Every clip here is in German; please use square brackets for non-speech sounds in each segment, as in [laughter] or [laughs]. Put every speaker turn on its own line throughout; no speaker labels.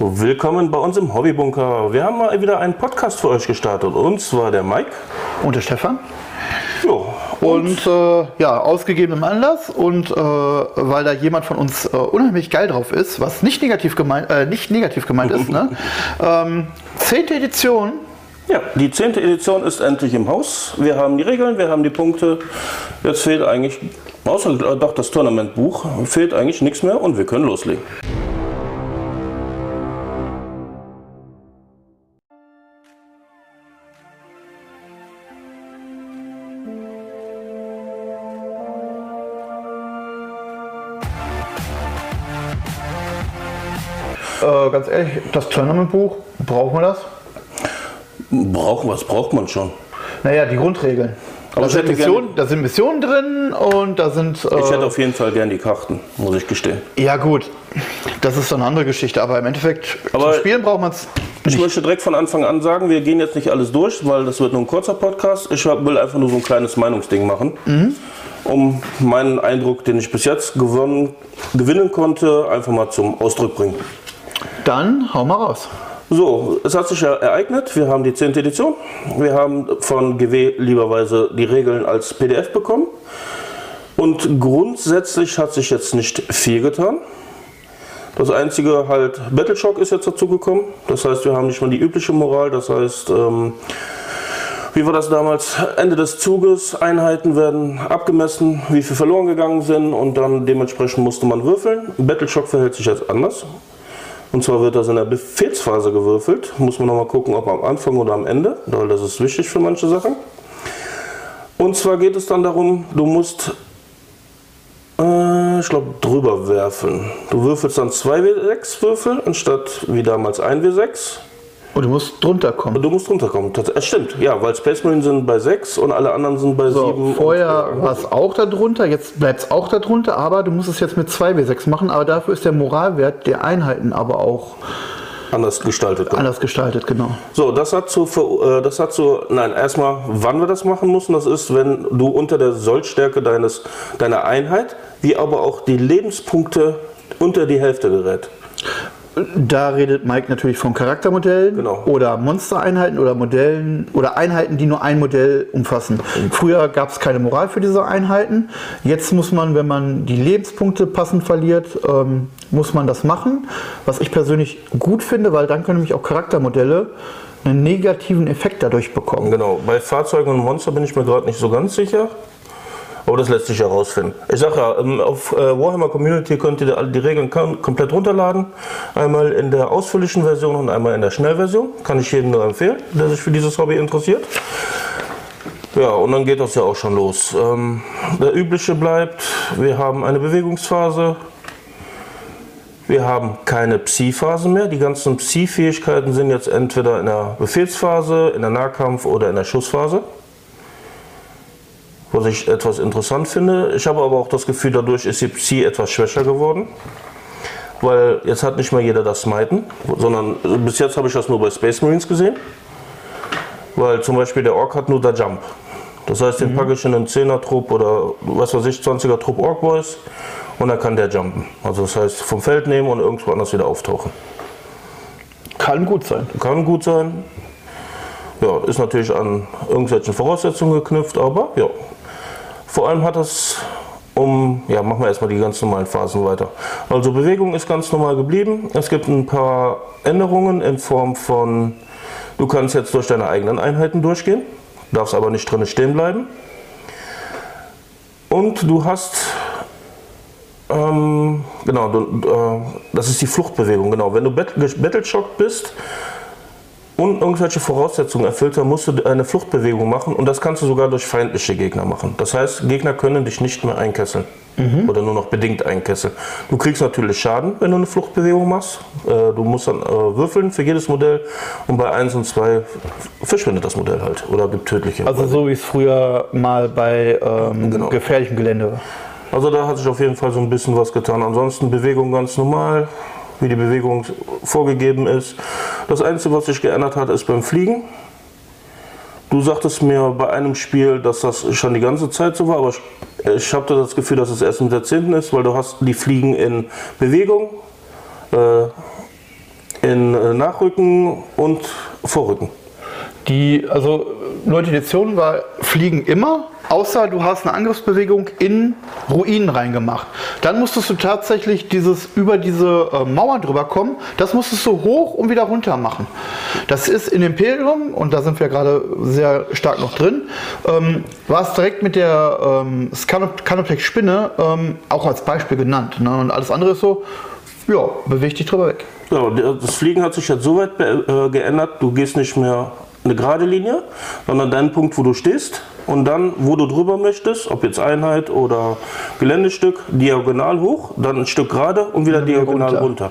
Willkommen bei uns im Hobbybunker. Wir haben mal wieder einen Podcast für euch gestartet. Und zwar der Mike.
Und der Stefan.
Jo.
Und äh, ja, aus gegebenem Anlass und äh, weil da jemand von uns äh, unheimlich geil drauf ist, was nicht negativ gemeint, äh, nicht negativ gemeint ist, ne? [laughs] ähm, zehnte Edition.
Ja, die zehnte Edition ist endlich im Haus. Wir haben die Regeln, wir haben die Punkte. Jetzt fehlt eigentlich, außer äh, doch das Tournamentbuch, fehlt eigentlich nichts mehr und wir können loslegen.
Äh, ganz ehrlich, das Tournamentbuch, brauchen wir das?
Brauchen, was braucht man schon?
Naja, die Grundregeln.
Aber
da, sind Missionen, da sind Missionen drin und da sind. Äh,
Ich hätte auf jeden Fall gern die Karten, muss ich gestehen.
ja, gut, das ist so eine andere Geschichte, aber im Endeffekt
Aber-
zum Spielen braucht man es.
Ich möchte direkt von Anfang an sagen, wir gehen jetzt nicht alles durch, weil das wird nur ein kurzer Podcast. Ich will einfach nur so ein kleines Meinungsding machen, um meinen Eindruck, den ich bis jetzt gewonnen, gewinnen konnte, einfach mal zum Ausdruck bringen.
Dann hau mal raus.
So, es hat sich ja ereignet. Wir haben die 10. Edition. Wir haben von GW lieberweise die Regeln als PDF bekommen. Und grundsätzlich hat sich jetzt nicht viel getan. Das einzige halt, Battleshock ist jetzt dazu gekommen. Das heißt, wir haben nicht mal die übliche Moral. Das heißt, ähm, wie war das damals? Ende des Zuges, Einheiten werden abgemessen, wie viel verloren gegangen sind und dann dementsprechend musste man würfeln. Battleshock verhält sich jetzt anders. Und zwar wird das in der Befehlsphase gewürfelt. Muss man nochmal gucken, ob am Anfang oder am Ende, weil das ist wichtig für manche Sachen. Und zwar geht es dann darum, du musst, äh, ich glaube, drüber werfen. Du würfelst dann 2W6 Würfel anstatt wie damals 1W6.
Und du musst drunter kommen.
Und du musst runterkommen. Das es stimmt, ja, weil Space Marine sind bei 6 und alle anderen sind bei 7.
So, vorher war es auch darunter, jetzt bleibt es auch darunter, aber du musst es jetzt mit 2W6 machen, aber dafür ist der Moralwert der Einheiten aber auch
anders gestaltet.
anders gestaltet, genau.
So, das hat zu, äh, das hat zu, nein, erstmal, wann wir das machen müssen, das ist, wenn du unter der Sollstärke deines, deiner Einheit, wie aber auch die Lebenspunkte unter die Hälfte gerät.
Da redet Mike natürlich von Charaktermodellen
Genau.
oder Monstereinheiten oder Modellen oder Einheiten, die nur ein Modell umfassen. Früher gab es keine Moral für diese Einheiten. Jetzt muss man, wenn man die Lebenspunkte passend verliert, ähm, muss man das machen. Was ich persönlich gut finde, weil dann können nämlich auch Charaktermodelle einen negativen Effekt dadurch bekommen.
Genau, bei Fahrzeugen und Monster bin ich mir gerade nicht so ganz sicher. Aber das lässt sich herausfinden. Ich sage ja, ähm, auf äh, Warhammer Community könnt ihr die Regeln kom- komplett runterladen. Einmal in der ausführlichen Version und einmal in der Schnellversion. Kann ich jedem nur empfehlen, der sich für dieses Hobby interessiert. Ja, und dann geht das ja auch schon los. Ähm, der übliche bleibt, wir haben eine Bewegungsphase. Wir haben keine Psi-Phase mehr. Die ganzen Psi-Fähigkeiten sind jetzt entweder in der Befehlsphase, in der Nahkampf- oder in der Schussphase. Was ich etwas interessant finde. Ich habe aber auch das Gefühl, dadurch ist die Psi etwas schwächer geworden. Weil jetzt hat nicht mehr jeder das Smiten, sondern bis jetzt habe ich das nur bei Space Marines gesehen. Weil zum Beispiel der Ork hat nur der Jump. Das heißt, den packe ich in einen 10er-Trupp oder was weiß ich, 20er-Trupp Ork Boys und dann kann der jumpen. Also das heißt, vom Feld nehmen und irgendwo anders wieder auftauchen.
Kann gut sein.
Kann gut sein. Ja, ist natürlich an irgendwelchen Voraussetzungen geknüpft, aber ja. Vor allem hat das um, ja, machen wir erstmal die ganz normalen Phasen weiter. Also Bewegung ist ganz normal geblieben. Es gibt ein paar Änderungen in Form von, du kannst jetzt durch deine eigenen Einheiten durchgehen, darfst aber nicht drin stehen bleiben. Und du hast ähm, genau, du, äh, das ist die Fluchtbewegung, genau. Wenn du Bat- Battleshock bist und irgendwelche Voraussetzungen erfüllt, dann musst du eine Fluchtbewegung machen und das kannst du sogar durch feindliche Gegner machen. Das heißt, Gegner können dich nicht mehr einkesseln oder nur noch bedingt einkesseln. Du kriegst natürlich Schaden, wenn du eine Fluchtbewegung machst. Äh, du musst dann äh, würfeln für jedes Modell und bei 1 und 2 verschwindet das Modell halt oder gibt tödliche.
Also so wie es früher mal bei ähm,
Genau.
gefährlichem Gelände war.
Also da hat sich auf jeden Fall so ein bisschen was getan. Ansonsten Bewegung ganz normal, wie die Bewegung vorgegeben ist. Das Einzige, was sich geändert hat, ist beim Fliegen. Du sagtest mir bei einem Spiel, dass das schon die ganze Zeit so war, aber ich, ich habe das Gefühl, dass es erst im 10. ist, weil du hast die Fliegen in Bewegung, äh, in äh, Nachrücken und Vorrücken.
Die, also neunte Edition war Fliegen immer, außer du hast eine Angriffsbewegung in Ruinen reingemacht. Dann musstest du tatsächlich dieses über diese äh, Mauern drüber kommen. Das musstest du hoch und wieder runter machen. Das ist in Imperium, und da sind wir gerade sehr stark noch drin, ähm, war es direkt mit der ähm, Canoplex-Spinne ähm, auch als Beispiel genannt. Ne? Und alles andere ist so, ja, beweg dich drüber weg.
Ja, das Fliegen hat sich jetzt so weit äh, geändert, du gehst nicht mehr eine gerade Linie, sondern deinen Punkt, wo du stehst und dann, wo du drüber möchtest, ob jetzt Einheit oder Geländestück, diagonal hoch, dann ein Stück gerade und wieder diagonal runter. runter.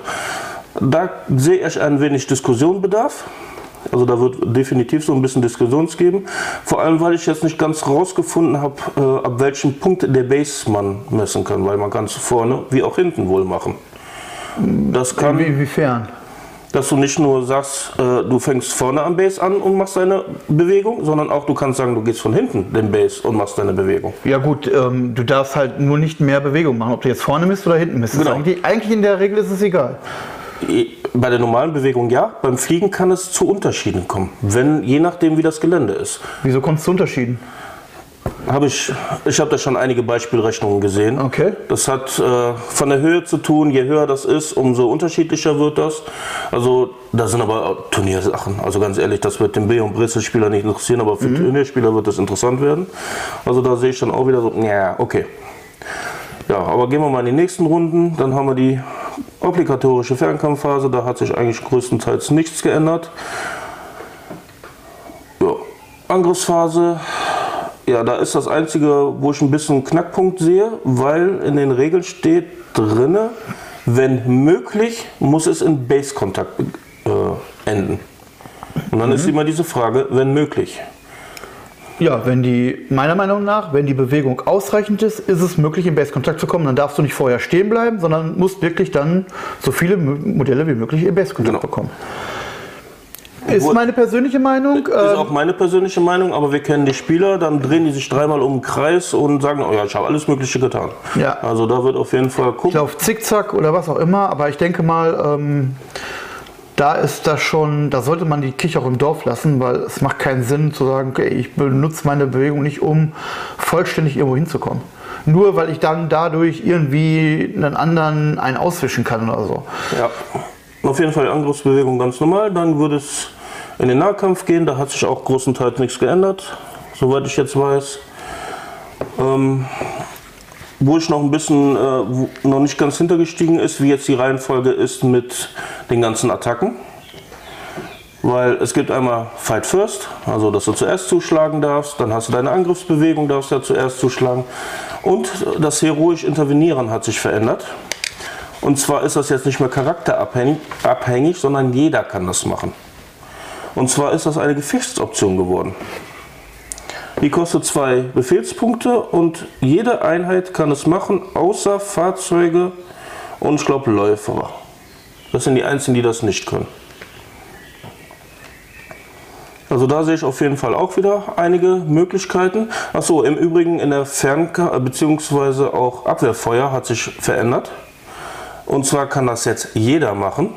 Da sehe ich ein wenig Diskussionbedarf. Also da wird definitiv so ein bisschen Diskussions geben. Vor allem, weil ich jetzt nicht ganz rausgefunden habe, äh, ab welchem Punkt der Base man messen kann, weil man kann es vorne wie auch hinten wohl machen.
Das kann. Inwiefern?
Dass du nicht nur sagst, äh, du fängst vorne am Base an und machst deine Bewegung, sondern auch du kannst sagen, du gehst von hinten den Base und machst deine Bewegung.
Ja gut, ähm, du darfst halt nur nicht mehr Bewegung machen, ob du jetzt vorne bist oder hinten bist. Genau. Eigentlich, eigentlich in der Regel ist es egal.
Bei der normalen Bewegung ja, beim Fliegen kann es zu Unterschieden kommen, wenn, je nachdem wie das Gelände ist.
Wieso kommt es zu Unterschieden?
Habe ich, ich habe da schon einige Beispielrechnungen gesehen.
Okay.
Das hat äh, von der Höhe zu tun. Je höher das ist, umso unterschiedlicher wird das. Also da sind aber Turniersachen. Also ganz ehrlich, das wird den B- und Bristol-Spieler nicht interessieren, aber für mhm. Turnierspieler wird das interessant werden. Also da sehe ich dann auch wieder so, ja, okay. Ja, aber gehen wir mal in die nächsten Runden. Dann haben wir die obligatorische Fernkampfphase. Da hat sich eigentlich größtenteils nichts geändert. Ja. Angriffsphase ja, da ist das Einzige, wo ich ein bisschen Knackpunkt sehe, weil in den Regeln steht drinne, wenn möglich, muss es in Base-Kontakt äh, enden. Und dann mhm. ist immer diese Frage, wenn möglich.
Ja, wenn die, meiner Meinung nach, wenn die Bewegung ausreichend ist, ist es möglich, in Base-Kontakt zu kommen. Dann darfst du nicht vorher stehen bleiben, sondern musst wirklich dann so viele Modelle wie möglich in Base-Kontakt genau. bekommen. Ist meine persönliche Meinung.
Ist ähm, auch meine persönliche Meinung, aber wir kennen die Spieler, dann drehen die sich dreimal um den Kreis und sagen, oh ja, ich habe alles Mögliche getan.
Ja.
Also da wird auf jeden Fall
gucken. Ich laufe zickzack oder was auch immer, aber ich denke mal, ähm, da ist das schon, da sollte man die Kirche auch im Dorf lassen, weil es macht keinen Sinn zu sagen, okay, ich benutze meine Bewegung nicht, um vollständig irgendwo hinzukommen. Nur weil ich dann dadurch irgendwie einen anderen einen auswischen kann oder so.
Ja. Auf jeden Fall Angriffsbewegung ganz normal, dann würde es in den Nahkampf gehen. Da hat sich auch großenteils nichts geändert, soweit ich jetzt weiß. Ähm, wo ich noch ein bisschen äh, noch nicht ganz hintergestiegen ist, wie jetzt die Reihenfolge ist mit den ganzen Attacken. Weil es gibt einmal Fight First, also dass du zuerst zuschlagen darfst, dann hast du deine Angriffsbewegung, darfst ja zuerst zuschlagen. Und das heroisch Intervenieren hat sich verändert. Und zwar ist das jetzt nicht mehr charakterabhängig, abhängig, sondern jeder kann das machen. Und zwar ist das eine Gefechtsoption geworden. Die kostet zwei Befehlspunkte und jede Einheit kann es machen, außer Fahrzeuge und ich glaube Läufer. Das sind die einzigen, die das nicht können. Also da sehe ich auf jeden Fall auch wieder einige Möglichkeiten. Achso, im Übrigen in der Fernka bzw. auch Abwehrfeuer hat sich verändert. Und zwar kann das jetzt jeder machen.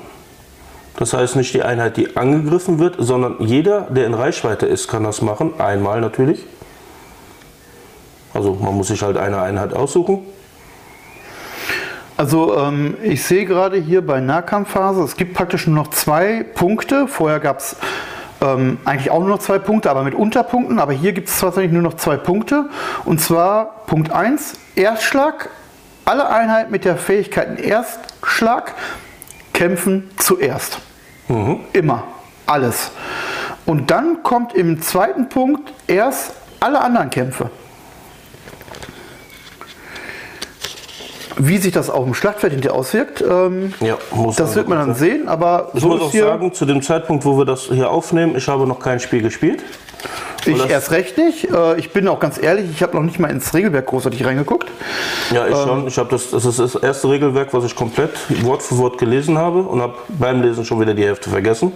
Das heißt nicht die Einheit, die angegriffen wird, sondern jeder, der in Reichweite ist, kann das machen. Einmal natürlich. Also man muss sich halt eine Einheit aussuchen.
Also ähm, ich sehe gerade hier bei Nahkampfphase, es gibt praktisch nur noch zwei Punkte. Vorher gab es ähm, eigentlich auch nur noch zwei Punkte, aber mit Unterpunkten. Aber hier gibt es tatsächlich nur noch zwei Punkte. Und zwar Punkt 1, Erstschlag. Alle Einheiten mit der Fähigkeit Erstschlag kämpfen zuerst. Mhm. Immer. Alles. Und dann kommt im zweiten Punkt erst alle anderen Kämpfe. Wie sich das auf dem Schlachtfeld hinterher auswirkt, ähm, ja, das wird man dann sehen. Aber
ich so muss auch sagen, zu dem Zeitpunkt, wo wir das hier aufnehmen, ich habe noch kein Spiel gespielt.
Ich erst recht nicht. Äh, ich bin auch ganz ehrlich, ich habe noch nicht mal ins Regelwerk großartig reingeguckt.
Ja, ich ähm, schon. Ich habe das, das ist das erste Regelwerk, was ich komplett Wort für Wort gelesen habe und habe beim Lesen schon wieder die Hälfte vergessen,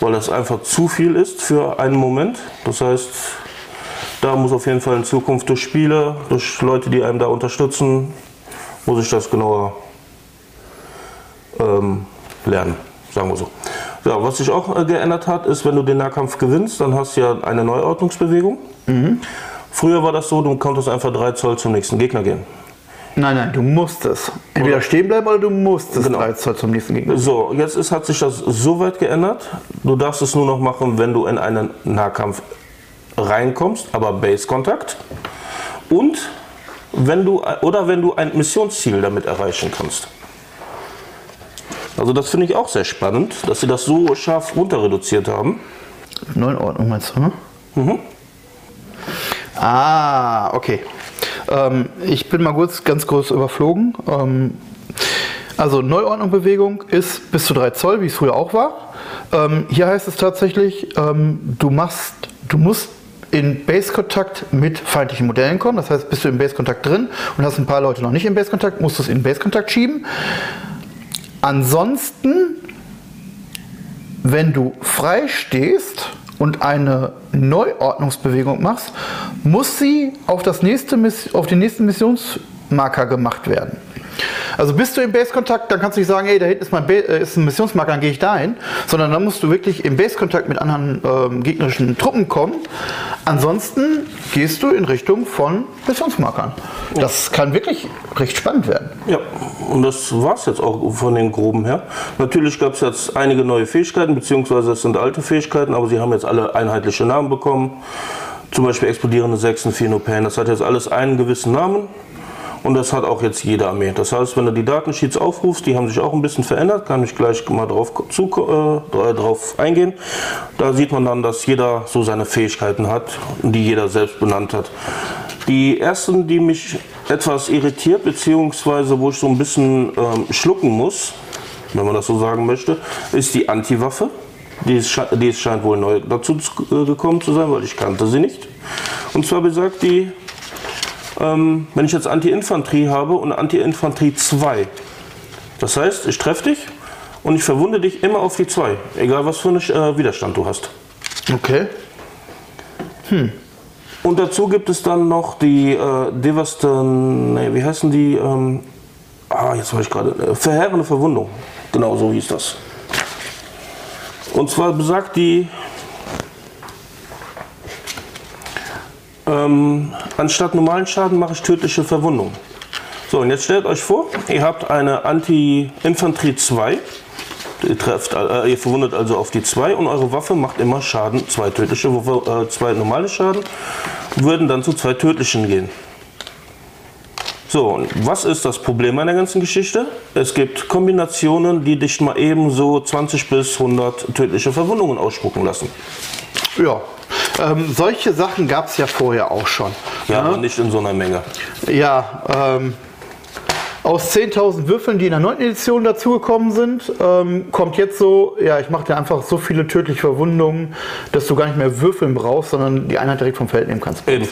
weil das einfach zu viel ist für einen Moment. Das heißt, da muss auf jeden Fall in Zukunft durch Spiele, durch Leute, die einem da unterstützen, muss ich das genauer ähm, lernen. sagen wir so. Ja, was sich auch äh, geändert hat, ist, wenn du den Nahkampf gewinnst, dann hast du ja eine Neuordnungsbewegung. Früher war das so, du konntest einfach 3 Zoll zum nächsten Gegner gehen.
Nein, nein, du musst es. Entweder stehen bleiben oder du musst es
Genau.
3 Zoll zum nächsten Gegner.
So, jetzt ist, hat sich das so weit geändert. Du darfst es nur noch machen, wenn du in einen Nahkampf reinkommst, aber Base-Kontakt. Und wenn du oder wenn du ein Missionsziel damit erreichen kannst. Also das finde ich auch sehr spannend, dass sie das so scharf runter reduziert haben.
Neuordnung meinst du, ne? Ah, okay. Ähm, ich bin mal kurz, ganz kurz überflogen. Ähm, also Neuordnung-Bewegung ist bis zu 3 Zoll, wie es früher auch war. Ähm, hier heißt es tatsächlich, ähm, du machst, du musst in Base-Kontakt mit feindlichen Modellen kommen. Das heißt, bist du im Base-Kontakt drin und hast ein paar Leute noch nicht im Base-Kontakt, musst du es in Base-Kontakt schieben. Ansonsten wenn du frei stehst und eine Neuordnungsbewegung machst, muss sie auf, das nächste, auf den nächsten Missionsmarker gemacht werden. Also bist du im Base-Kontakt, dann kannst du nicht sagen, hey, da hinten ist, mein ba äh, ist ein Missionsmarker, dann gehe ich dahin, sondern dann musst du wirklich im Base-Kontakt mit anderen ähm, gegnerischen Truppen kommen. Ansonsten gehst du in Richtung von Missionsmarkern. Das kann wirklich recht spannend werden.
Ja, und das war es jetzt auch von den Groben her. Natürlich gab es jetzt einige neue Fähigkeiten, beziehungsweise es sind alte Fähigkeiten, aber sie haben jetzt alle einheitliche Namen bekommen. Zum Beispiel explodierende Sechsen, Phenopan, das hat jetzt alles einen gewissen Namen. Und das hat auch jetzt jede Armee. Das heißt, wenn du die Datensheets aufrufst, die haben sich auch ein bisschen verändert, kann ich gleich mal drauf, zu, äh, drauf eingehen. Da sieht man dann, dass jeder so seine Fähigkeiten hat, die jeder selbst benannt hat. Die ersten, die mich etwas irritiert, beziehungsweise wo ich so ein bisschen ähm, schlucken muss, wenn man das so sagen möchte, ist die Antiwaffe. Die, die scheint wohl neu dazu äh, gekommen zu sein, weil ich kannte sie nicht. Und zwar besagt die, ähm, wenn ich jetzt Anti-Infanterie habe und Anti-Infanterie 2. Das heißt, ich treffe dich und ich verwunde dich immer auf die 2, egal was für einen äh, Widerstand du hast.
Okay.
Und dazu gibt es dann noch die äh, Devastan, nee, wie heißen die? Ähm, ah, jetzt weiß ich gerade. Äh, verheerende Verwundung. Genau so hieß das. Und zwar besagt die, ähm, anstatt normalen Schaden mache ich tödliche Verwundung. So, und jetzt stellt euch vor, ihr habt eine Anti-Infanterie 2. Ihr, trefft, äh, ihr verwundet also auf die 2 und eure Waffe macht immer Schaden, zwei tödliche, äh, zwei normale Schaden, würden dann zu zwei tödlichen gehen. So, und was ist das Problem an der ganzen Geschichte? Es gibt Kombinationen, die dich mal eben so 20 bis 100 tödliche Verwundungen ausspucken lassen.
Ja. Ähm, solche Sachen gab es ja vorher auch schon.
Ja, aber nicht in so einer Menge.
Ja, ähm, aus 10.000 Würfeln, die in der 9. Edition dazugekommen sind, ähm, kommt jetzt so, ja, ich mache dir einfach so viele tödliche Verwundungen, dass du gar nicht mehr würfeln brauchst, sondern die Einheit direkt vom Feld nehmen kannst.
Eben.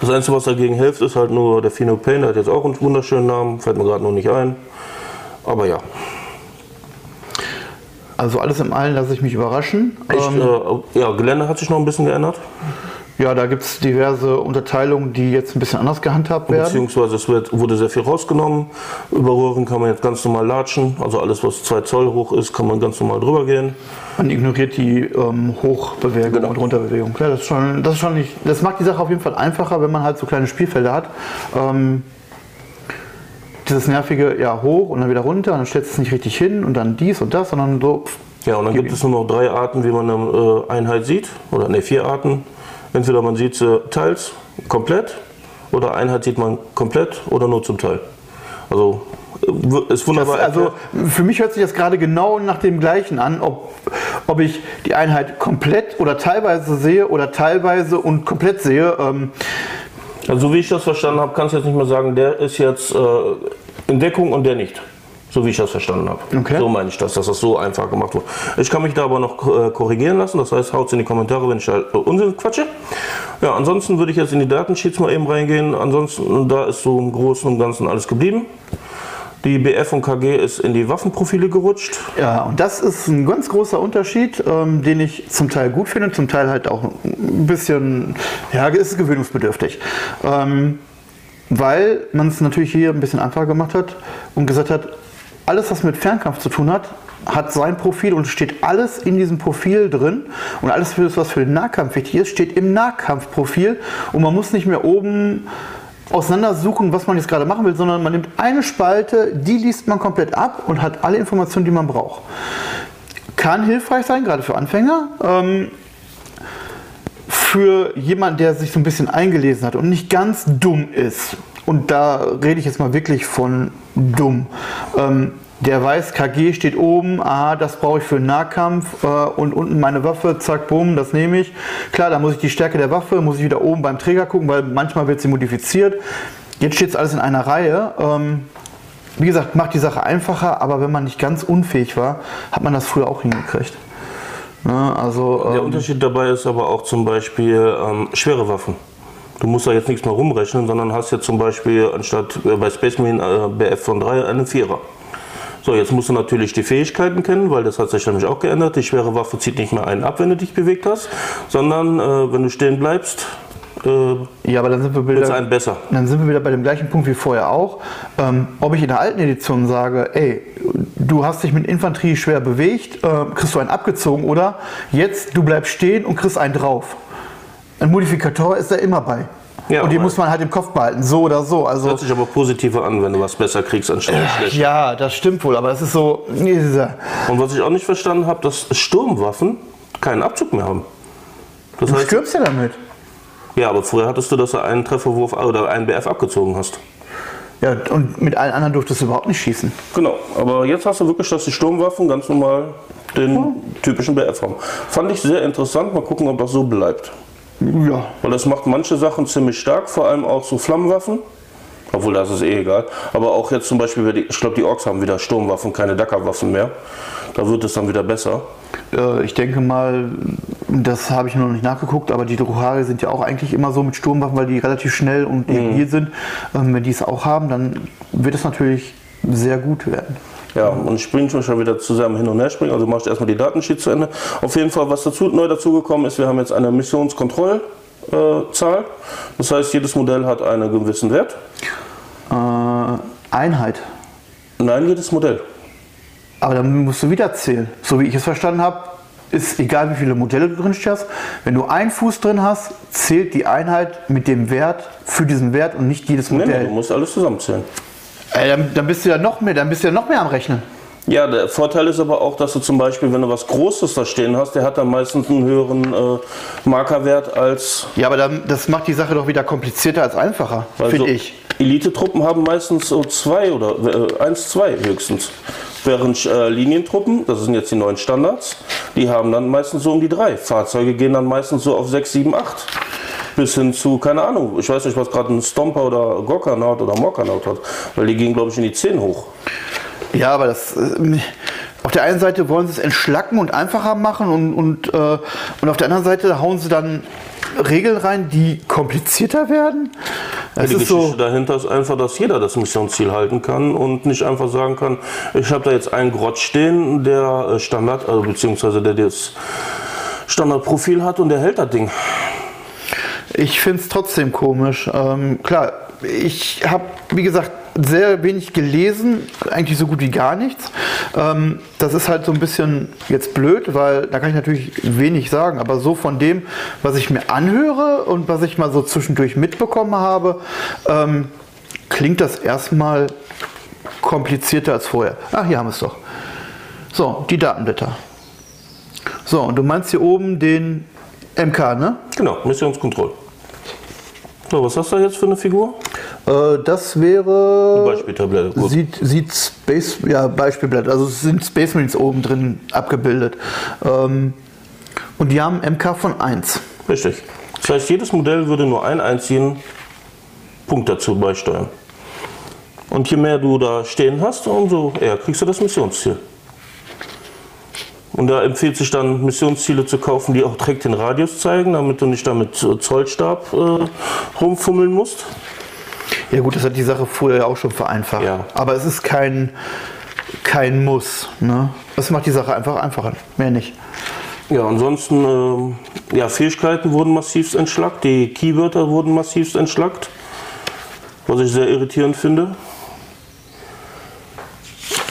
Das Einzige, was dagegen hilft, ist halt nur der Phenopain. Der hat jetzt auch einen wunderschönen Namen, fällt mir gerade noch nicht ein. Aber ja,
Also alles im Allen lasse ich mich überraschen.
echt,
Ähm,
äh, ja, Gelände hat sich noch ein bisschen geändert.
ja, da gibt es diverse Unterteilungen, die jetzt ein bisschen anders gehandhabt werden.
Beziehungsweise es wird, wurde sehr viel rausgenommen. Über Röhren kann man jetzt ganz normal latschen. Also alles, was 2 Zoll hoch ist, kann man ganz normal drüber gehen.
Man ignoriert die ähm, Hochbewegung
Genau.
und Runterbewegung. Ja, das, ist schon, das, ist schon nicht, das macht die Sache auf jeden Fall einfacher, wenn man halt so kleine Spielfelder hat. Ähm, dieses nervige, ja, hoch und dann wieder runter, und dann stellst du es nicht richtig hin und dann dies und das, sondern so.
Ja, und dann
Gib
gibt es nur noch drei Arten, wie man eine äh, Einheit sieht. Oder ne, vier Arten. Entweder man sieht sie teils, komplett, oder Einheit sieht man komplett oder nur zum Teil. Also äh, ist
Das,
wunderbar.
also für mich hört sich das gerade genau nach dem gleichen an, ob, ob ich die Einheit komplett oder teilweise sehe oder teilweise und komplett sehe. Ähm,
Also so wie ich das verstanden habe, kannst du jetzt nicht mehr sagen, der ist jetzt äh, in Deckung und der nicht. So wie ich das verstanden habe.
Okay.
So meine ich das, dass das so einfach gemacht wurde. Ich kann mich da aber noch äh, korrigieren lassen. Das heißt, haut in die Kommentare, wenn ich halt äh, Unsinn quatsche. Ja, ansonsten würde ich jetzt in die Datensheets mal eben reingehen. Ansonsten, da ist so im Großen und Ganzen alles geblieben. Die BF und KG ist in die Waffenprofile gerutscht.
Ja, und das ist ein ganz großer Unterschied, ähm, den ich zum Teil gut finde, zum Teil halt auch ein bisschen, ja, ist gewöhnungsbedürftig. Ähm, weil man es natürlich hier ein bisschen einfacher gemacht hat und gesagt hat, alles, was mit Fernkampf zu tun hat, hat sein Profil und steht alles in diesem Profil drin und alles, was für den Nahkampf wichtig ist, steht im Nahkampfprofil und man muss nicht mehr oben auseinandersuchen, was man jetzt gerade machen will, sondern man nimmt eine Spalte, die liest man komplett ab und hat alle Informationen, die man braucht. Kann hilfreich sein, gerade für Anfänger. Ähm, für jemanden, der sich so ein bisschen eingelesen hat und nicht ganz dumm ist, und da rede ich jetzt mal wirklich von dumm, ähm, der weiß, KG steht oben, aha, das brauche ich für einen Nahkampf äh, und unten meine Waffe, zack, bumm, das nehme ich. Klar, da muss ich die Stärke der Waffe, muss ich wieder oben beim Träger gucken, weil manchmal wird sie modifiziert. Jetzt steht es alles in einer Reihe. Ähm, wie gesagt, macht die Sache einfacher, aber wenn man nicht ganz unfähig war, hat man das früher auch hingekriegt.
Ja, also, ähm, Der Unterschied dabei ist aber auch zum Beispiel ähm, schwere Waffen. Du musst da jetzt nichts mehr rumrechnen, sondern hast jetzt zum Beispiel anstatt äh, bei Space Marine äh, BF von 3 einen Vierer. So, jetzt musst du natürlich die Fähigkeiten kennen, weil das hat sich nämlich auch geändert. Die schwere Waffe zieht nicht mehr einen ab, wenn du dich bewegt hast, sondern äh, wenn du stehen bleibst,
äh, ja, aber dann sind wir wieder, einen besser. Dann sind wir wieder bei dem gleichen Punkt wie vorher auch. Ähm, ob ich in der alten Edition sage, ey, du hast dich mit Infanterie schwer bewegt, äh, kriegst du einen abgezogen oder jetzt du bleibst stehen und kriegst einen drauf. Ein Modifikator ist da immer bei. Ja, und die muss man halt im Kopf behalten, so oder so. Also,
hört sich aber positiver an, wenn du was besser kriegst anstatt äh,
schlecht. Ja, das stimmt wohl, aber es ist so.
Und was ich auch nicht verstanden habe, dass Sturmwaffen keinen Abzug mehr haben.
Das du heißt, stirbst ja damit.
Ja, aber früher hattest du, dass du einen Trefferwurf oder einen BF abgezogen hast.
Ja, und mit allen anderen durftest du überhaupt nicht schießen.
Genau, aber jetzt hast du wirklich, dass die Sturmwaffen ganz normal den oh. typischen BF haben. Fand ich sehr interessant, mal gucken, ob das so bleibt. Ja. Weil das macht manche Sachen ziemlich stark, vor allem auch so Flammenwaffen. Obwohl, das ist eh egal. Aber auch jetzt zum Beispiel, ich glaube, die Orks haben wieder Sturmwaffen, keine Dackerwaffen mehr. Da wird es dann wieder besser.
Äh, ich denke mal, das habe ich noch nicht nachgeguckt, aber die Druchari sind ja auch eigentlich immer so mit Sturmwaffen, weil die relativ schnell und mobil mhm. sind. Ähm, wenn die es auch haben, dann wird es natürlich sehr gut werden.
Ja, und ich springe schon wieder zusammen hin und her springen. Also mache ich erstmal die Datensheet zu Ende. Auf jeden Fall, was dazu, neu dazugekommen ist, wir haben jetzt eine Missionskontrollzahl. Das heißt, jedes Modell hat einen gewissen Wert.
Äh, Einheit.
Nein, jedes Modell.
Aber dann musst du wieder zählen. So wie ich es verstanden habe, ist egal wie viele Modelle du drin hast, wenn du einen Fuß drin hast, zählt die Einheit mit dem Wert für diesen Wert und nicht jedes Modell. Nee, nee,
du musst alles zusammenzählen.
Ey, dann, dann, bist du ja noch mehr, dann bist du ja noch mehr am Rechnen.
Ja, der Vorteil ist aber auch, dass du zum Beispiel, wenn du was Großes da stehen hast, der hat dann meistens einen höheren äh, Markerwert als.
Ja, aber dann, das macht die Sache doch wieder komplizierter als einfacher, finde so ich.
Elite-Truppen haben meistens so zwei oder äh, eins, zwei höchstens. Während äh, Linientruppen, das sind jetzt die neuen Standards, die haben dann meistens so um die drei. Fahrzeuge gehen dann meistens so auf sechs, sieben, acht bis hin zu, keine Ahnung, ich weiß nicht, was gerade ein Stomper oder Gokanaut oder Mokanaut hat, weil die gehen, glaube ich, in die 10 hoch.
Ja, aber das. Äh, auf der einen Seite wollen sie es entschlacken und einfacher machen und, und, äh, und auf der anderen Seite hauen sie dann Regeln rein, die komplizierter werden.
Ja, die Geschichte so dahinter ist einfach, dass jeder das Missionsziel halten kann und nicht einfach sagen kann, ich habe da jetzt einen Grott stehen, der äh, Standard, also beziehungsweise der das Standardprofil hat und der hält das Ding.
Ich finde es trotzdem komisch. Ähm, klar, ich habe, wie gesagt, sehr wenig gelesen, eigentlich so gut wie gar nichts. Ähm, das ist halt so ein bisschen jetzt blöd, weil da kann ich natürlich wenig sagen, aber so von dem, was ich mir anhöre und was ich mal so zwischendurch mitbekommen habe, ähm, klingt das erstmal komplizierter als vorher. Ach, hier haben wir es doch. So, die Datenblätter. So, und du meinst hier oben den MK, ne?
Genau, Missionskontrolle. So, was hast du jetzt für eine Figur?
Äh, das wäre.
Beispieltablette.
Gut. Sieht, sieht Space, ja, Beispielblatt. Also es sind Space Marines oben drin abgebildet. Ähm, und die haben MK von 1.
Richtig. Das heißt, jedes Modell würde nur einen einzigen Punkt dazu beisteuern. Und je mehr du da stehen hast, umso eher kriegst du das Missionsziel. Und da empfiehlt sich dann, Missionsziele zu kaufen, die auch direkt den Radius zeigen, damit du nicht damit Zollstab äh, rumfummeln musst.
Ja gut, das hat die Sache vorher auch schon vereinfacht. Ja. Aber es ist kein, kein Muss. Ne? Das macht die Sache einfach einfacher, mehr nicht.
Ja, ansonsten, äh, ja, Fähigkeiten wurden massivst entschlackt, die Keywörter wurden massivst entschlackt, was ich sehr irritierend finde.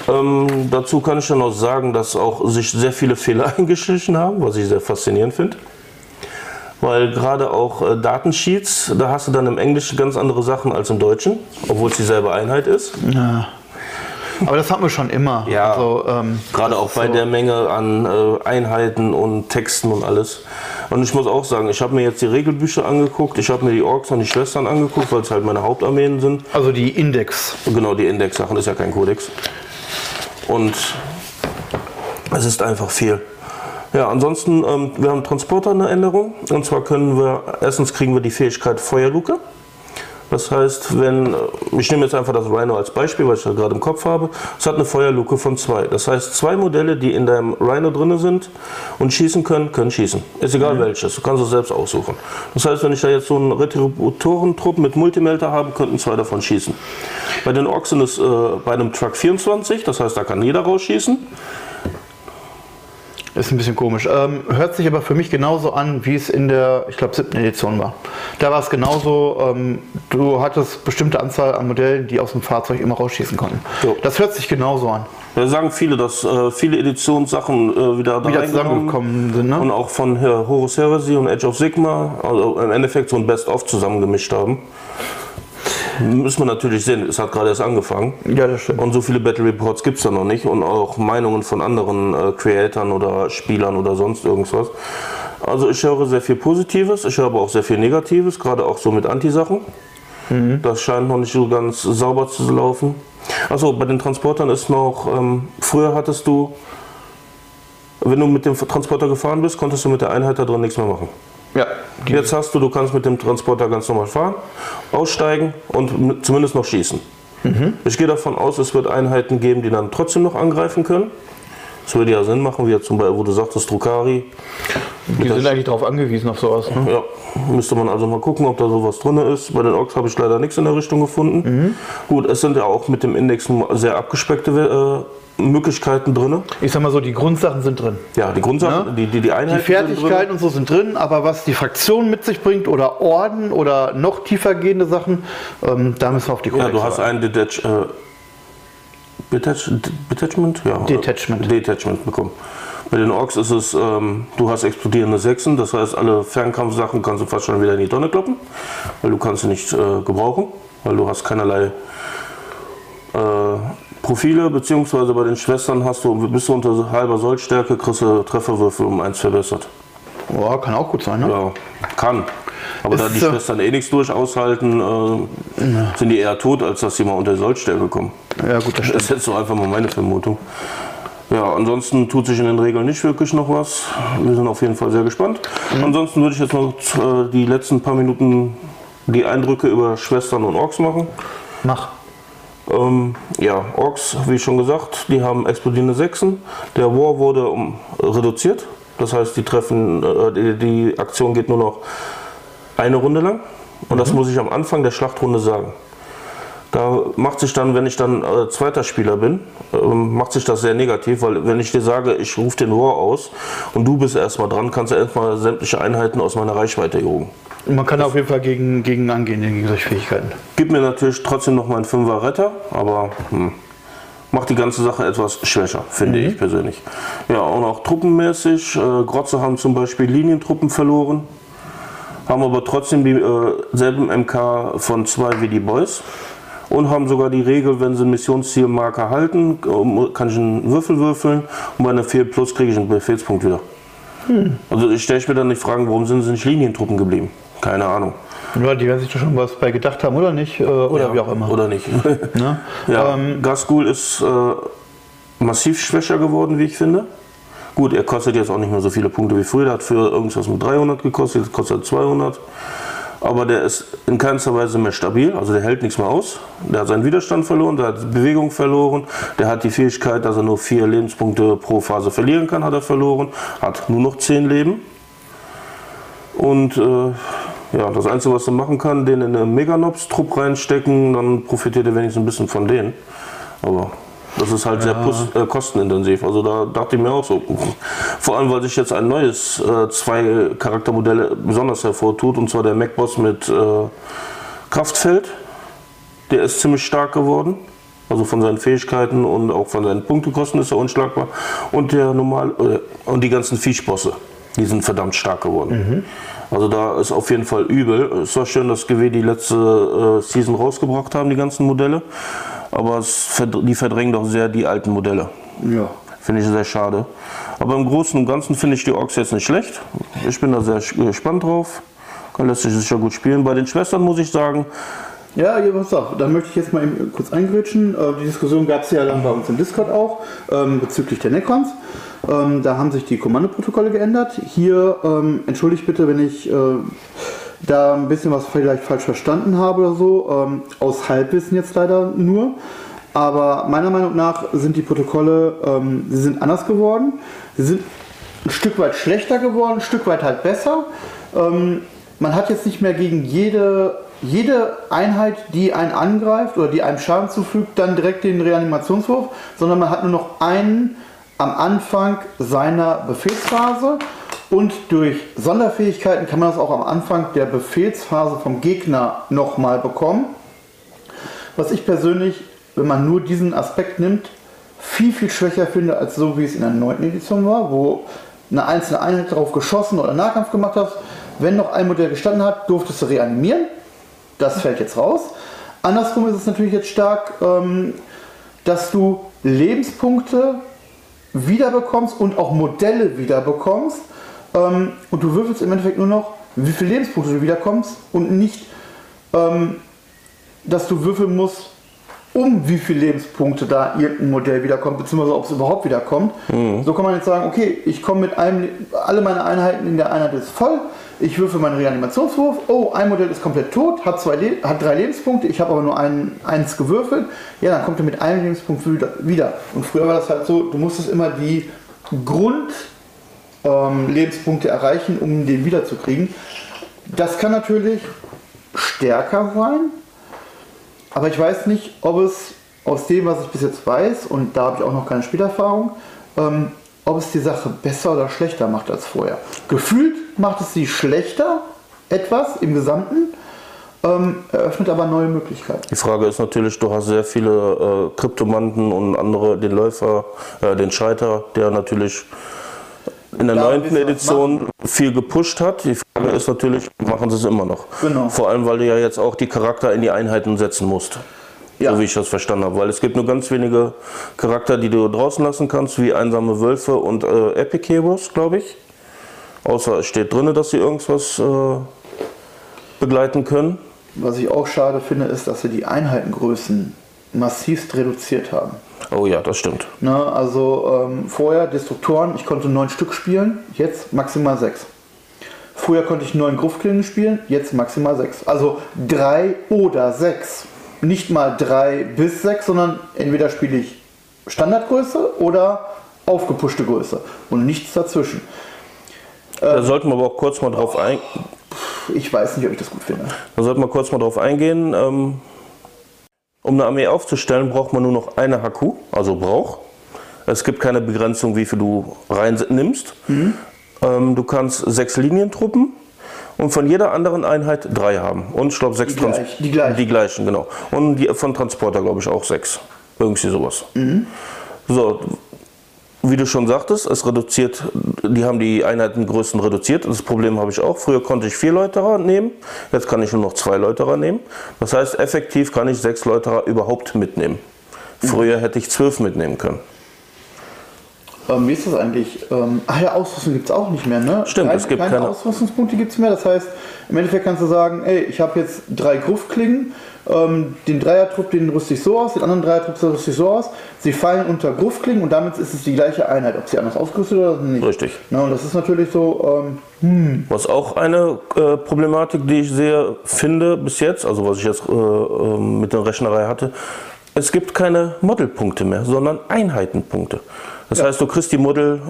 Ähm, dazu kann ich dann noch sagen, dass auch sich sehr viele Fehler [laughs] eingeschlichen haben, was ich sehr faszinierend finde. Weil gerade auch äh, Datensheets, da hast du dann im Englischen ganz andere Sachen als im Deutschen, obwohl es dieselbe Einheit ist.
Ja. Aber das hatten wir schon immer. [laughs]
Ja.
Also, ähm,
Gerade auch bei
so.
der Menge an äh, Einheiten und Texten und alles. Und ich muss auch sagen, ich habe mir jetzt die Regelbücher angeguckt, ich habe mir die Orks und die Schwestern angeguckt, weil es halt meine Hauptarmeen sind.
also die Index.
Genau, die Index-Sachen ist ja kein Kodex. Und es ist einfach viel. Ja, ansonsten, ähm, wir haben Transporter eine Änderung. Und zwar können wir, erstens kriegen wir die Fähigkeit Feuerluke. Das heißt, wenn, äh, ich nehme jetzt einfach das Rhino als Beispiel, weil ich das gerade im Kopf habe, es hat eine Feuerluke von zwei. Das heißt, zwei Modelle, die in deinem Rhino drin sind und schießen können, können schießen. Ist egal welches, du kannst es selbst aussuchen. Das heißt, wenn ich da jetzt so einen Retributorentrupp mit Multimelter habe, könnten zwei davon schießen. Bei den Orks sind es äh, bei einem Truck 24, das heißt, da kann jeder rausschießen.
Ist ein bisschen komisch. Ähm, hört sich aber für mich genauso an, wie es in der, ich glaube, siebten Edition war. Da war es genauso, ähm, du hattest bestimmte Anzahl an Modellen, die aus dem Fahrzeug immer rausschießen konnten.
So.
Das hört sich genauso an.
Da sagen viele, dass äh, viele Editionssachen äh, wieder
Wieder zusammengekommen sind, ne?
Und auch von äh, Horus Heresy und Age of Sigma, also im Endeffekt so ein Best-of zusammengemischt haben. Müssen wir natürlich sehen, es hat gerade erst angefangen.
Ja, das stimmt.
Und so viele Battle Reports gibt es da noch nicht und auch Meinungen von anderen äh, Creatoren oder Spielern oder sonst irgendwas. Also ich höre sehr viel Positives, ich höre aber auch sehr viel Negatives, gerade auch so mit Anti-Sachen. Das scheint noch nicht so ganz sauber zu laufen. Also bei den Transportern ist noch, ähm, früher hattest du, wenn du mit dem Transporter gefahren bist, konntest du mit der Einheit da drin nichts mehr machen.
Ja.
Jetzt hast du, du kannst mit dem Transporter ganz normal fahren, aussteigen und zumindest noch schießen. Ich gehe davon aus, es wird Einheiten geben, die dann trotzdem noch angreifen können. Das würde ja Sinn machen, wie jetzt zum Beispiel, wo du sagtest, Drukari.
Die sind eigentlich darauf angewiesen, auf sowas. Ne?
Ja, müsste man also mal gucken, ob da sowas drin ist. Bei den Orks habe ich leider nichts in der Richtung gefunden. Gut, es sind ja auch mit dem Index sehr abgespeckte äh, Möglichkeiten drin.
Ich sag mal so, die Grundsachen sind drin.
Ja, die Grundsachen,
Ja.
die, die, die Einheiten
Die Fertigkeiten und so sind drin, aber was die Fraktion mit sich bringt oder Orden oder noch tiefer gehende Sachen, ähm, da müssen wir auf die
drin. Ja, du hast ein Detach, äh, Detach, Detachment? Ja,
Detachment.
Detachment bekommen. Bei den Orks ist es, ähm, du hast explodierende Sechsen, das heißt, alle Fernkampfsachen kannst du fast schon wieder in die Tonne kloppen, weil du kannst sie nicht äh, gebrauchen, weil du hast keinerlei äh, Profile, beziehungsweise bei den Schwestern hast du, bist du unter halber Sollstärke, kriegst du Trefferwürfel um eins verbessert.
Ja, kann auch gut sein, ne?
Ja, kann. Aber da die
äh,
Schwestern eh nichts durch aushalten, äh, sind die eher tot, als dass sie mal unter die Sollstärke kommen.
Ja, gut, das
Das
stimmt.
ist jetzt so einfach mal meine Vermutung. Ja, ansonsten tut sich in den Regeln nicht wirklich noch was. Wir sind auf jeden Fall sehr gespannt. Ansonsten würde ich jetzt noch äh, die letzten paar Minuten die Eindrücke über Schwestern und Orks machen.
Mach.
Ähm, ja, Orks, wie schon gesagt, die haben explodierende Sechsen. Der War wurde um, reduziert. Das heißt, die treffen, äh, die, die Aktion geht nur noch eine Runde lang. Und das muss ich am Anfang der Schlachtrunde sagen. Da macht sich dann, wenn ich dann äh, zweiter Spieler bin, ähm, macht sich das sehr negativ, weil wenn ich dir sage, ich rufe den War aus und du bist erstmal dran, kannst du erstmal sämtliche Einheiten aus meiner Reichweite jugen.
Und man kann auf jeden Fall gegen, gegen angehen, gegen solche Fähigkeiten.
Gibt mir natürlich trotzdem noch meinen Fünfer Retter, aber hm, macht die ganze Sache etwas schwächer, finde ich persönlich. Ja, und auch truppenmäßig. Äh, Grotze haben zum Beispiel Linientruppen verloren, haben aber trotzdem dieselben MK von zwei wie die Boys. Und haben sogar die Regel, wenn sie einen Missionszielmarker halten, äh, kann ich einen Würfel würfeln und bei einer 4 Plus kriege ich einen Befehlspunkt wieder. Also ich stelle mir dann die Fragen, warum sind sie nicht Linientruppen geblieben? Keine Ahnung.
Ja, die werden sich da schon was bei gedacht haben oder nicht, äh, oder wie auch immer.
Oder nicht. [laughs] [laughs]
Ne?
Ja,
Ähm,
Gasgul ist äh, massiv schwächer geworden, wie ich finde. Gut, er kostet jetzt auch nicht mehr so viele Punkte wie früher. Der hat für irgendwas mit 300 gekostet, jetzt kostet er 200. Aber der ist in keinster Weise mehr stabil, also der hält nichts mehr aus. Der hat seinen Widerstand verloren, der hat Bewegung verloren, der hat die Fähigkeit, dass er nur vier Lebenspunkte pro Phase verlieren kann, hat er verloren, hat nur noch 10 Leben. Und äh, ja, das Einzige, was er machen kann, den in einen Meganops-Trupp reinstecken, dann profitiert er wenigstens ein bisschen von denen. Aber das ist halt sehr pus- äh, kostenintensiv. Also da dachte ich mir auch so. [laughs] Vor allem, weil sich jetzt ein neues äh, zwei Charaktermodell besonders hervortut, und zwar der Macboss mit äh, Kraftfeld. Der ist ziemlich stark geworden. Also von seinen Fähigkeiten und auch von seinen Punktekosten ist er unschlagbar. Und der normal äh, und die ganzen Fischbosse, die sind verdammt stark geworden. Also da ist auf jeden Fall übel. Es war schön, dass GW die letzte äh, Season rausgebracht haben, die ganzen Modelle. Aber es, die verdrängen doch sehr die alten Modelle.
Ja.
Finde ich sehr schade. Aber im Großen und Ganzen finde ich die Orks jetzt nicht schlecht. Ich bin da sehr gespannt drauf. Kann lässt sich sicher gut spielen. Bei den Schwestern muss ich sagen,
Ja, hier, pass auf, da möchte ich jetzt mal eben kurz eingrätschen. Äh, Die Diskussion gab es ja dann bei uns im Discord auch ähm, bezüglich der Necrons. Ähm, da haben sich die Kommandoprotokolle geändert. Hier, ähm, entschuldigt bitte, wenn ich äh, da ein bisschen was vielleicht falsch verstanden habe oder so. Ähm, aus Halbwissen jetzt leider nur. Aber meiner Meinung nach sind die Protokolle, ähm, sie sind anders geworden. Sie sind ein Stück weit schlechter geworden, ein Stück weit halt besser. Ähm, man hat jetzt nicht mehr gegen jede, jede Einheit, die einen angreift oder die einem Schaden zufügt, dann direkt den Reanimationswurf, sondern man hat nur noch einen am Anfang seiner Befehlsphase und durch Sonderfähigkeiten kann man das auch am Anfang der Befehlsphase vom Gegner nochmal bekommen. Was ich persönlich, wenn man nur diesen Aspekt nimmt, viel, viel schwächer finde, als so wie es in der 9. Edition war, wo eine einzelne Einheit darauf geschossen oder Nahkampf gemacht hast. Wenn noch ein Modell gestanden hat, durftest du reanimieren. Das fällt jetzt raus. Andersrum ist es natürlich jetzt stark, ähm, dass du Lebenspunkte wiederbekommst und auch Modelle wiederbekommst. Ähm, und du würfelst im Endeffekt nur noch, wie viele Lebenspunkte du wiederkommst und nicht, ähm, dass du würfeln musst, um wie viele Lebenspunkte da irgendein Modell wiederkommt, beziehungsweise ob es überhaupt wiederkommt. So kann man jetzt sagen, okay, ich komme mit einem, Le- alle meine Einheiten in der Einheit ist voll, ich würfel meinen Reanimationswurf, oh, ein Modell ist komplett tot, hat, zwei Le hat drei Lebenspunkte, ich habe aber nur ein, eins gewürfelt, ja, dann kommt er mit einem Lebenspunkt wieder. Und früher war das halt so, du musstest immer die Grund ähm, Lebenspunkte erreichen, um den wiederzukriegen. Das kann natürlich stärker sein, aber ich weiß nicht, ob es aus dem, was ich bis jetzt weiß, und da habe ich auch noch keine Spielerfahrung, ähm, ob es die Sache besser oder schlechter macht als vorher. Gefühlt macht es sie schlechter, etwas im Gesamten, ähm, eröffnet aber neue Möglichkeiten.
Die Frage ist natürlich, du hast sehr viele äh, Kryptomanten und andere, den Läufer, äh, den Scheiter, der natürlich in der neunten Edition viel gepusht hat. Die Frage ist natürlich, machen sie es immer noch?
Genau.
Vor allem, weil du ja jetzt auch die Charakter in die Einheiten setzen musst.
Ja.
So wie ich das verstanden habe. Weil es gibt nur ganz wenige Charakter, die du draußen lassen kannst, wie einsame Wölfe und äh, Epic Heroes, glaube ich. Außer es steht drin, dass sie irgendwas äh, begleiten können.
Was ich auch schade finde, ist, dass sie die Einheitengrößen massivst reduziert haben.
Oh ja, das stimmt.
Ne, also ähm, vorher Destruktoren, ich konnte neun Stück spielen, jetzt maximal sechs. Früher konnte ich neun Gruftklingen spielen, jetzt maximal sechs. Also drei oder sechs. Nicht mal drei bis sechs, sondern entweder spiele ich Standardgröße oder aufgepushte Größe und nichts dazwischen.
Da sollten wir aber auch kurz mal drauf ein,
Ich weiß nicht, ob ich das gut finde.
Da sollten wir kurz mal drauf eingehen. Ähm, um eine Armee aufzustellen, braucht man nur noch eine HQ, also Brauch. Es gibt keine Begrenzung, wie viel du rein nimmst. Ähm, du kannst sechs Linientruppen und von jeder anderen Einheit drei haben. Und ich glaube sechs
Die
Trans-
gleich- die gleichen.
Die gleichen, genau. Und die von Transporter, glaube ich, auch sechs. Irgendwie sowas. So, wie du schon sagtest, es reduziert, die haben die Einheitengrößen reduziert. Das Problem habe ich auch. Früher konnte ich vier Läuterer nehmen, jetzt kann ich nur noch zwei Läuterer nehmen. Das heißt, effektiv kann ich sechs Läuterer überhaupt mitnehmen. Früher hätte ich zwölf mitnehmen können.
Ähm, wie ist das eigentlich? Ähm, ah ja, Ausrüstung gibt es auch nicht mehr, ne?
Stimmt, es gibt keine-
Ausrüstungspunkte gibt es mehr. Das heißt, im Endeffekt kannst du sagen, ey, ich habe jetzt drei Gruftklingen, ähm, den Dreiertrupp, den rüste ich so aus, den anderen Dreiertrupp rüste ich so aus. Sie fallen unter Gruftklingen und damit ist es die gleiche Einheit, ob sie anders ausgerüstet oder nicht.
Richtig.
Na, und das ist natürlich so, ähm,
Was auch eine äh, Problematik, die ich sehr finde bis jetzt, also was ich jetzt äh, äh, mit der Rechnerei hatte, es gibt keine Modelpunkte mehr, sondern Einheitenpunkte. Das heißt, du kriegst die Model,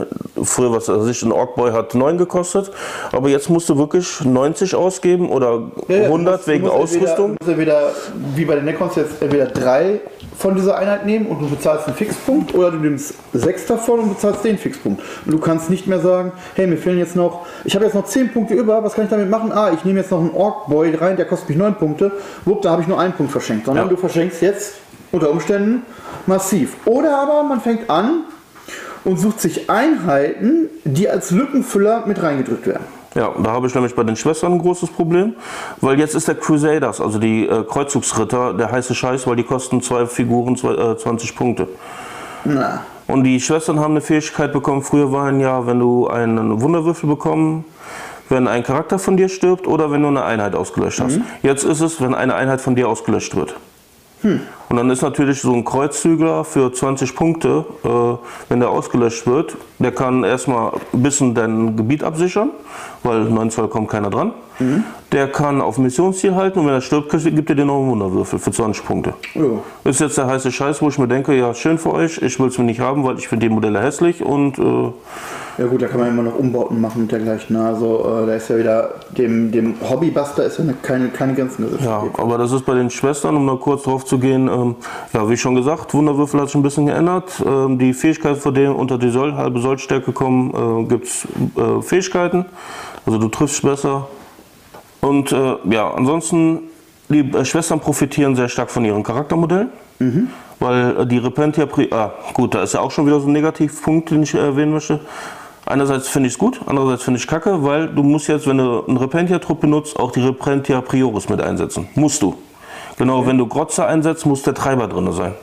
früher was weiß ich, ein Orkboy hat 9 gekostet, aber jetzt musst du wirklich 90 ausgeben oder
Ja, ja, du
100
musst- du
wegen
musst
Ausrüstung.
Entweder, du musst entweder, wie bei den Necrons jetzt, entweder drei von dieser Einheit nehmen und du bezahlst einen Fixpunkt oder du nimmst sechs davon und bezahlst den Fixpunkt. Und du kannst nicht mehr sagen, hey, mir fehlen jetzt noch, ich habe jetzt noch zehn Punkte über, was kann ich damit machen? Ah, ich nehme jetzt noch einen Ork-Boy rein, der kostet mich neun Punkte. Wupp, da habe ich nur einen Punkt verschenkt. Sondern
Ja.
du verschenkst jetzt Unter Umständen massiv. Oder aber man fängt an und sucht sich Einheiten, die als Lückenfüller mit reingedrückt werden.
Ja, da habe ich nämlich bei den Schwestern ein großes Problem, weil jetzt ist der Crusaders, also die äh, Kreuzzugsritter, der heiße Scheiß, weil die kosten zwei Figuren zwei, äh, 20 Punkte.
Na.
Und die Schwestern haben eine Fähigkeit bekommen. Früher waren ja, wenn du einen Wunderwürfel bekommen, wenn ein Charakter von dir stirbt oder wenn du eine Einheit ausgelöscht hast. Jetzt ist es, wenn eine Einheit von dir ausgelöscht wird. Und dann ist natürlich so ein Kreuzzügler für 20 Punkte, äh, wenn der ausgelöscht wird, der kann erstmal ein bisschen dein Gebiet absichern, weil 9 Zoll kommt keiner dran. Der kann auf Missionsziel halten und wenn er stirbt, gibt er dir noch einen Wunderwürfel für 20 Punkte.
Jo.
Ist jetzt der heiße Scheiß, wo ich mir denke, ja, schön für euch, ich will es mir nicht haben, weil ich finde die Modelle hässlich und äh,
Ja gut, da kann man immer noch Umbauten machen und dergleichen. Also äh, da ist ja wieder, dem, dem Hobbybuster ist ja eine- keine, keine Grenzen gesetzt.
ja, aber das ist bei den Schwestern, um da kurz drauf zu gehen, ähm, ja, wie schon gesagt, Wunderwürfel hat sich ein bisschen geändert. Ähm, die Fähigkeit, von denen unter die Soll, halbe Sollstärke kommen, äh, gibt es äh, Fähigkeiten, also du triffst besser. Und äh, ja, ansonsten, die äh, Schwestern profitieren sehr stark von ihren Charaktermodellen. Weil äh, die Repentia, ah, gut, da ist ja auch schon wieder so ein Negativpunkt, den ich äh, erwähnen möchte. Einerseits finde ich es gut, andererseits finde ich kacke, weil du musst jetzt, wenn du einen Repentia-Trupp benutzt, auch die Repentia Prioris mit einsetzen. Musst du. Genau, wenn du Grotze einsetzt, muss der Treiber drin sein.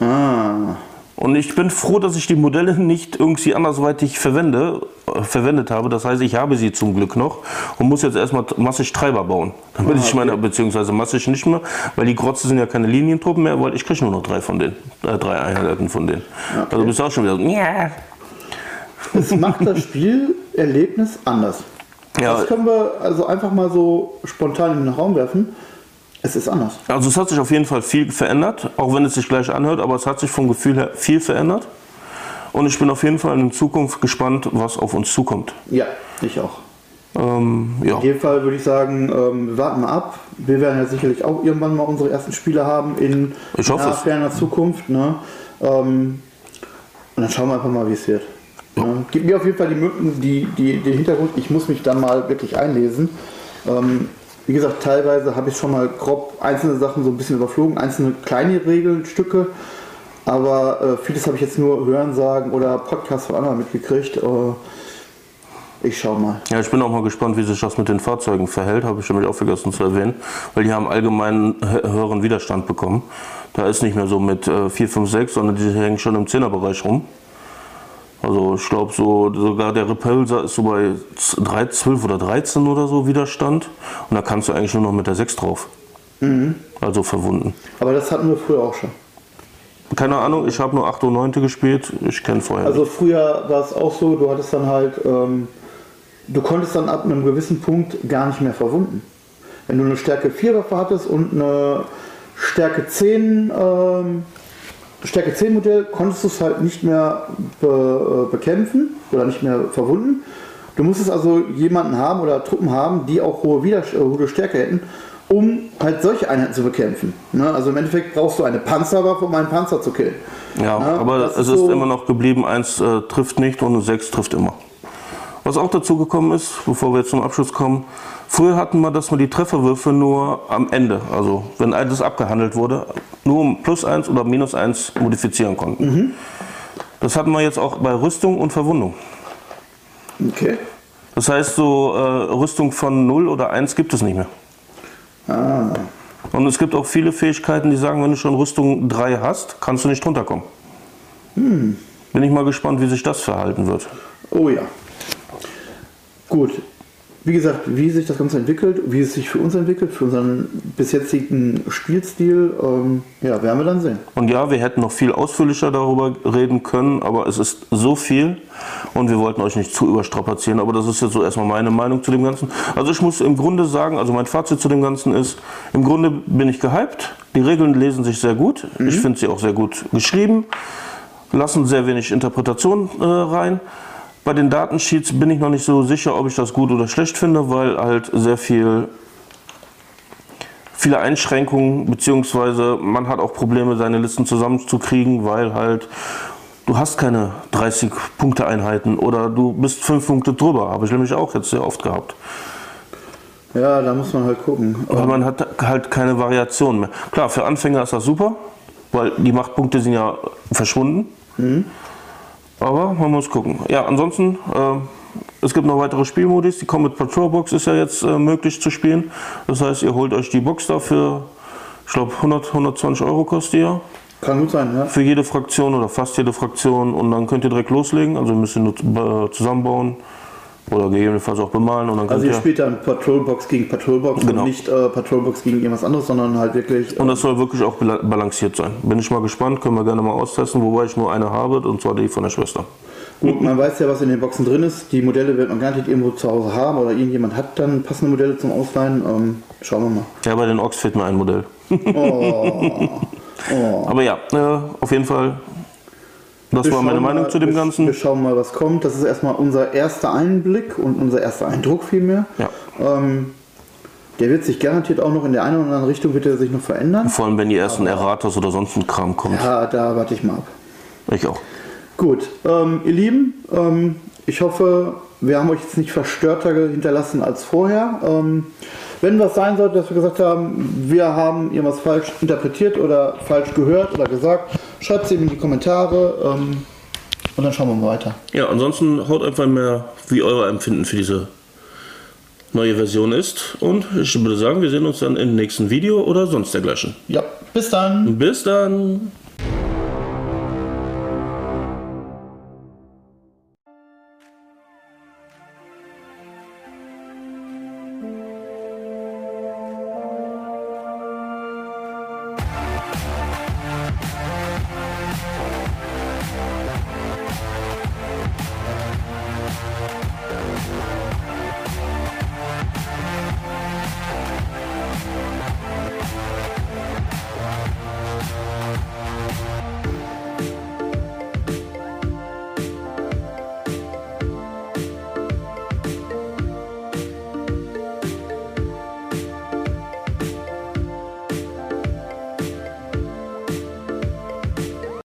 Ah,
Und ich bin froh, dass ich die Modelle nicht irgendwie andersweitig verwende, äh, verwendet habe. Das heißt, ich habe sie zum Glück noch und muss jetzt erstmal massig Treiber bauen. Damit ich meine, beziehungsweise massig nicht mehr, weil die Grotze sind ja keine Linientruppen mehr, weil ich kriege nur noch drei von denen, äh, drei Einheiten von denen. Also bist du auch schon wieder so, ja.
es macht das Spielerlebnis anders.
Ja.
Das können wir also einfach mal so spontan in den Raum werfen. Es ist anders.
Also es hat sich auf jeden Fall viel verändert, auch wenn es sich gleich anhört, aber es hat sich vom Gefühl her viel verändert. Und ich bin auf jeden Fall in Zukunft gespannt, was auf uns zukommt.
Ja, ich auch.
Ähm, ja.
In jedem Fall würde ich sagen, ähm, wir warten mal ab. Wir werden ja sicherlich auch irgendwann mal unsere ersten Spiele haben in
Ich
naher, ferner Zukunft. Ne? Ähm, und dann schauen wir einfach mal, wie es wird. Ne? Gib mir auf jeden Fall die, die, die, den Hintergrund. Ich muss mich dann mal wirklich einlesen. Ähm, wie gesagt, teilweise habe ich schon mal grob einzelne Sachen so ein bisschen überflogen, einzelne kleine Regelstücke. Aber äh, vieles habe ich jetzt nur Hören sagen oder Podcasts von anderen mitgekriegt. Äh, ich schau mal.
Ja, ich bin auch mal gespannt, wie sich das mit den Fahrzeugen verhält, habe ich nämlich auch vergessen zu erwähnen, weil die haben allgemeinen hö- höheren Widerstand bekommen. Da ist nicht mehr so mit äh, 4, 5, 6, sondern die hängen schon im 10er Bereich rum. Also ich glaube so, sogar der Repulsor ist so bei 3, 12 oder 13 oder so Widerstand und da kannst du eigentlich nur noch mit der 6 drauf. Also verwunden.
Aber das hatten wir früher auch schon.
Keine Ahnung, ich habe nur 8 und 9 gespielt, ich kenne vorher
Also früher war es auch so, du hattest dann halt, ähm, du konntest dann ab einem gewissen Punkt gar nicht mehr verwunden. Wenn du eine Stärke 4 Waffe hattest und eine Stärke 10, ähm, Stärke 10 Modell, konntest du es halt nicht mehr be, äh, bekämpfen oder nicht mehr verwunden. Du musstest also jemanden haben oder Truppen haben, die auch hohe, Widerst äh, hohe Stärke hätten, um halt solche Einheiten zu bekämpfen. Ne? Also im Endeffekt brauchst du eine Panzerwaffe, um einen Panzer zu killen.
Ja,
Ja,
aber
das
es
ist so-
immer noch geblieben, 1 äh, trifft nicht und 6 trifft immer. Was auch dazu gekommen ist, bevor wir jetzt zum Abschluss kommen, früher hatten wir, dass wir die Trefferwürfe nur am Ende, also wenn alles abgehandelt wurde, nur um plus 1 oder minus 1 modifizieren konnten. Das hatten wir jetzt auch bei Rüstung und Verwundung.
Okay.
Das heißt, so äh, Rüstung von 0 oder 1 gibt es nicht mehr.
Ah.
Und es gibt auch viele Fähigkeiten, die sagen, wenn du schon Rüstung 3 hast, kannst du nicht runterkommen. Bin ich mal gespannt, wie sich das verhalten wird.
Oh ja. Gut. Wie gesagt, wie sich das Ganze entwickelt, wie es sich für uns entwickelt, für unseren bis jetzigen Spielstil, ähm, ja, werden wir dann sehen.
Und ja, wir hätten noch viel ausführlicher darüber reden können, aber es ist so viel und wir wollten euch nicht zu überstrapazieren. Aber das ist jetzt so erstmal meine Meinung zu dem Ganzen. Also ich muss im Grunde sagen, also mein Fazit zu dem Ganzen ist, im Grunde bin ich gehypt. Die Regeln lesen sich sehr gut. Ich finde sie auch sehr gut geschrieben, lassen sehr wenig Interpretation äh, rein. Bei den Datensheets bin ich noch nicht so sicher, ob ich das gut oder schlecht finde, weil halt sehr viel viele Einschränkungen, beziehungsweise man hat auch Probleme, seine Listen zusammenzukriegen, weil halt du hast keine 30 Punkte Einheiten oder du bist 5 Punkte drüber. Habe ich nämlich auch jetzt sehr oft gehabt.
Ja, da muss man halt gucken.
Weil man hat halt keine Variation mehr. Klar, für Anfänger ist das super. weil die Machtpunkte sind ja verschwunden. Aber man muss gucken. Ja, ansonsten, äh, es gibt noch weitere Spielmodis. Die Comet Patrol Box ist ja jetzt äh, möglich zu spielen. Das heißt, ihr holt euch die Box dafür, ich glaube 100, 120 Euro kostet die ja.
Kann gut sein, ja.
Für jede Fraktion oder fast jede Fraktion und dann könnt ihr direkt loslegen. Also müsst ihr nur äh, zusammenbauen oder gegebenenfalls auch bemalen und dann
Also ihr spielt dann Patrolbox gegen Patrolbox
Genau.
und nicht äh, Patrolbox gegen irgendwas anderes, sondern halt wirklich.
Und das soll wirklich auch bala- balanciert sein. Bin ich mal gespannt, können wir gerne mal austesten, wobei ich nur eine habe und zwar die von der Schwester.
Gut, man weiß ja, was in den Boxen drin ist. Die Modelle wird man garantiert irgendwo zu Hause haben oder irgendjemand hat dann passende Modelle zum Ausleihen. Ähm, schauen wir mal.
Ja, bei den Orks fehlt mir ein Modell.
Oh. [laughs] oh.
Aber ja, äh, auf jeden Fall, das
Wir
war meine Meinung
mal-
zu dem
wir,
Ganzen.
Wir schauen mal, was kommt. Das ist erstmal unser erster Einblick und unser erster Eindruck vielmehr.
Ja.
Ähm, der wird sich garantiert auch noch in der einen oder anderen Richtung wird er sich noch verändern.
Vor allem, wenn die ersten Erratas oder sonst ein Kram kommt.
Ja, da warte ich mal ab.
Ich auch.
Gut, ähm, ihr Lieben, ähm, ich hoffe, wir haben euch jetzt nicht verstörter hinterlassen als vorher. Ähm, wenn was sein sollte, dass wir gesagt haben, wir haben irgendwas falsch interpretiert oder falsch gehört oder gesagt, schreibt es eben in die Kommentare ähm, und dann schauen wir mal weiter.
Ja, ansonsten haut einfach mehr, wie euer Empfinden für diese neue Version ist. Und ich würde sagen, wir sehen uns dann im nächsten Video oder sonst dergleichen.
Ja, bis dann.
Bis dann!